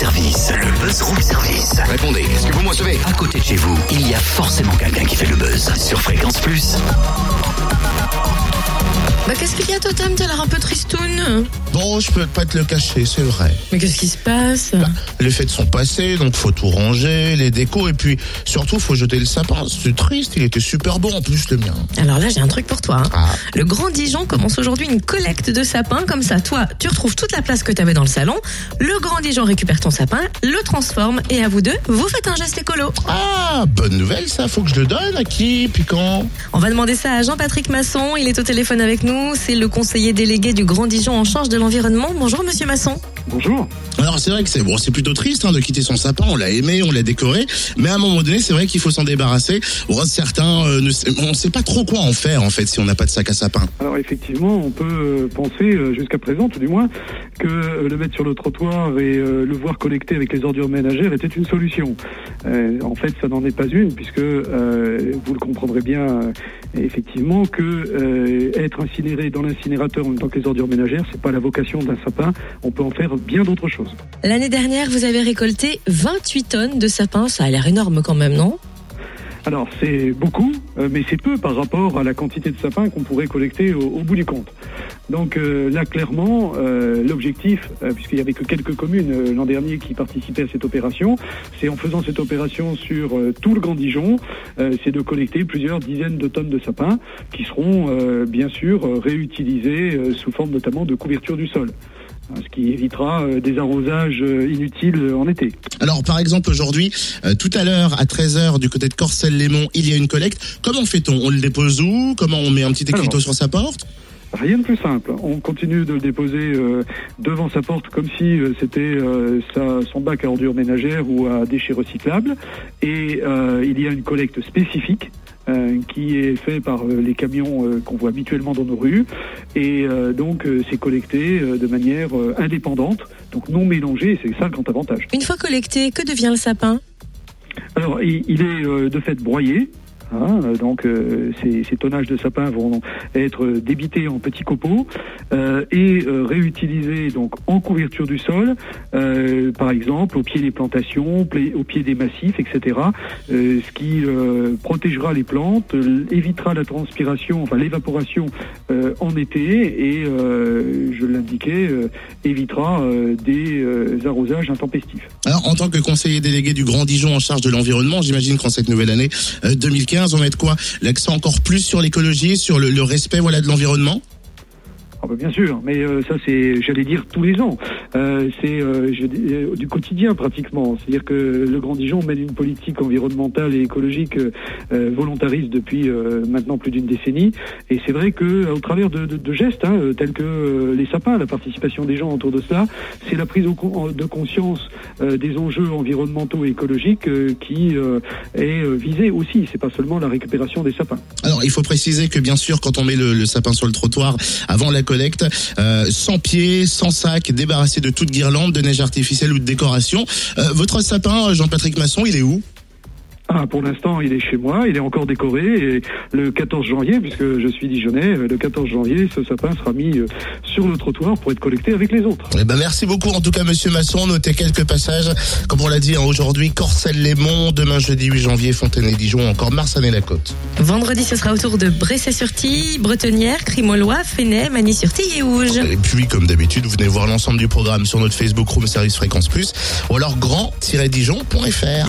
service. Le buzz room service. Répondez, est-ce que vous me recevez À côté de chez vous, il y a forcément quelqu'un qui fait le buzz. Sur Fréquence Plus. Bah qu'est-ce qu'il y a Totem? T'as l'air un peu Bon, je peux pas te le cacher, c'est vrai. Mais qu'est-ce qui se passe Les fêtes sont passées, donc faut tout ranger, les décos, et puis surtout faut jeter le sapin. C'est triste, il était super beau en plus le mien. Alors là j'ai un truc pour toi. hein. Ah. Le Grand Dijon commence aujourd'hui une collecte de sapins. Comme ça, toi, tu retrouves toute la place que tu avais dans le salon. Le Grand Dijon récupère ton sapin, le transforme et à vous deux, vous faites un geste écolo. Ah, bonne nouvelle ça, faut que je le donne à qui, puis quand On va demander ça à Jean-Patrick Masson. Il est au téléphone avec nous. C'est le conseiller délégué du Grand Dijon en charge de l'environnement. Bonjour Monsieur Masson. Bonjour. Alors c'est vrai que c'est bon, c'est plutôt triste hein, de quitter son sapin. On l'a aimé, on l'a décoré, mais à un moment donné, c'est vrai qu'il faut s'en débarrasser. Bon, certains, euh, ne sait- on sait pas trop quoi en faire en fait si on n'a pas de sac à sapin. Alors effectivement, on peut euh, penser, euh, jusqu'à présent tout du moins, que euh, le mettre sur le trottoir et euh, le voir collecter avec les ordures ménagères était une solution. Euh, en fait, ça n'en est pas une, puisque euh, vous le comprendrez bien, euh, effectivement, que euh, être incinéré dans l'incinérateur en même temps que les ordures ménagères, c'est pas la vocation d'un sapin. On peut en faire bien d'autres choses. L'année dernière, vous avez récolté 28 tonnes de sapins. Ça a l'air énorme quand même, non? Alors c'est beaucoup, euh, mais c'est peu par rapport à la quantité de sapins qu'on pourrait collecter au, au bout du compte. Donc euh, là clairement, euh, l'objectif, euh, puisqu'il y avait que quelques communes l'an dernier qui participaient à cette opération, c'est en faisant cette opération sur tout le Grand Dijon, c'est de collecter plusieurs dizaines de tonnes de sapins qui seront bien sûr réutilisés euh, sous forme notamment de couverture du sol. Ce qui évitera euh, des arrosages euh, inutiles euh, en été. Alors par exemple aujourd'hui, euh, tout à l'heure à 13h du côté de Corcelles-Lémont, il y a une collecte. Comment fait-on? On le dépose où? Comment on met un petit écriteau Alors. sur sa porte? Rien de plus simple. On continue de le déposer euh, devant sa porte comme si euh, c'était euh, sa- son bac à ordures ménagères ou à déchets recyclables. Et il y a une collecte spécifique. Euh, qui est fait par euh, les camions euh, qu'on voit habituellement dans nos rues et donc c'est collecté de manière indépendante donc non mélangé et c'est ça le grand avantage. Une fois collecté, que devient le sapin? Alors, il, est de fait broyé. Hein, euh, donc, euh, ces, ces tonnages de sapins vont être débités en petits copeaux euh, et euh, réutilisés donc en couverture du sol, euh, par exemple au pied des plantations, pla- au pied des massifs, etc. euh, ce qui protégera les plantes, évitera la transpiration, enfin l'évaporation en été et, je l'indiquais, évitera des arrosages intempestifs. Alors en tant que conseiller délégué du Grand Dijon en charge de l'environnement, j'imagine qu'en cette nouvelle année euh, 2015, on va mettre quoi? L'accent encore plus sur l'écologie, sur le, le respect voilà de l'environnement? Bah bien sûr, mais euh, ça c'est, j'allais dire, tous les ans. Euh, c'est euh, euh, du quotidien pratiquement. C'est-à-dire que le Grand Dijon mène une politique environnementale et écologique euh, euh, volontariste depuis maintenant plus d'une décennie. Et c'est vrai que au travers de, de- de gestes hein, tels que les sapins, la participation des gens autour de cela, c'est la prise de conscience des enjeux environnementaux et écologiques qui est visée aussi. C'est pas seulement la récupération des sapins. Alors il faut préciser que bien sûr quand on met le, le sapin sur le trottoir avant la collecte, euh, sans pied, sans sac, débarrassé de toute guirlande, de neige artificielle ou de décoration. Euh, votre sapin, Jean-Patrick Masson, il est où? Ah, pour l'instant, il est chez moi, il est encore décoré et le 14 janvier, puisque je suis dijonnais, euh, le 14 janvier, ce sapin sera mis euh, sur le trottoir pour être collecté avec les autres. Eh ben merci beaucoup en tout cas Monsieur Masson. Notez quelques passages, comme on l'a dit hein, aujourd'hui, Corcelles-les-Monts, demain jeudi 8 janvier, Fontenay-Dijon, encore Marsanne-la-Côte. Vendredi, ce sera autour de Bressay-sur-Tille, Bretonnière, Crimolois, Fenay, Magny-sur-Tille et Ouge. Et puis comme d'habitude, vous venez voir l'ensemble du programme sur notre Facebook Room Service Fréquence Plus ou alors grand-dijon.fr.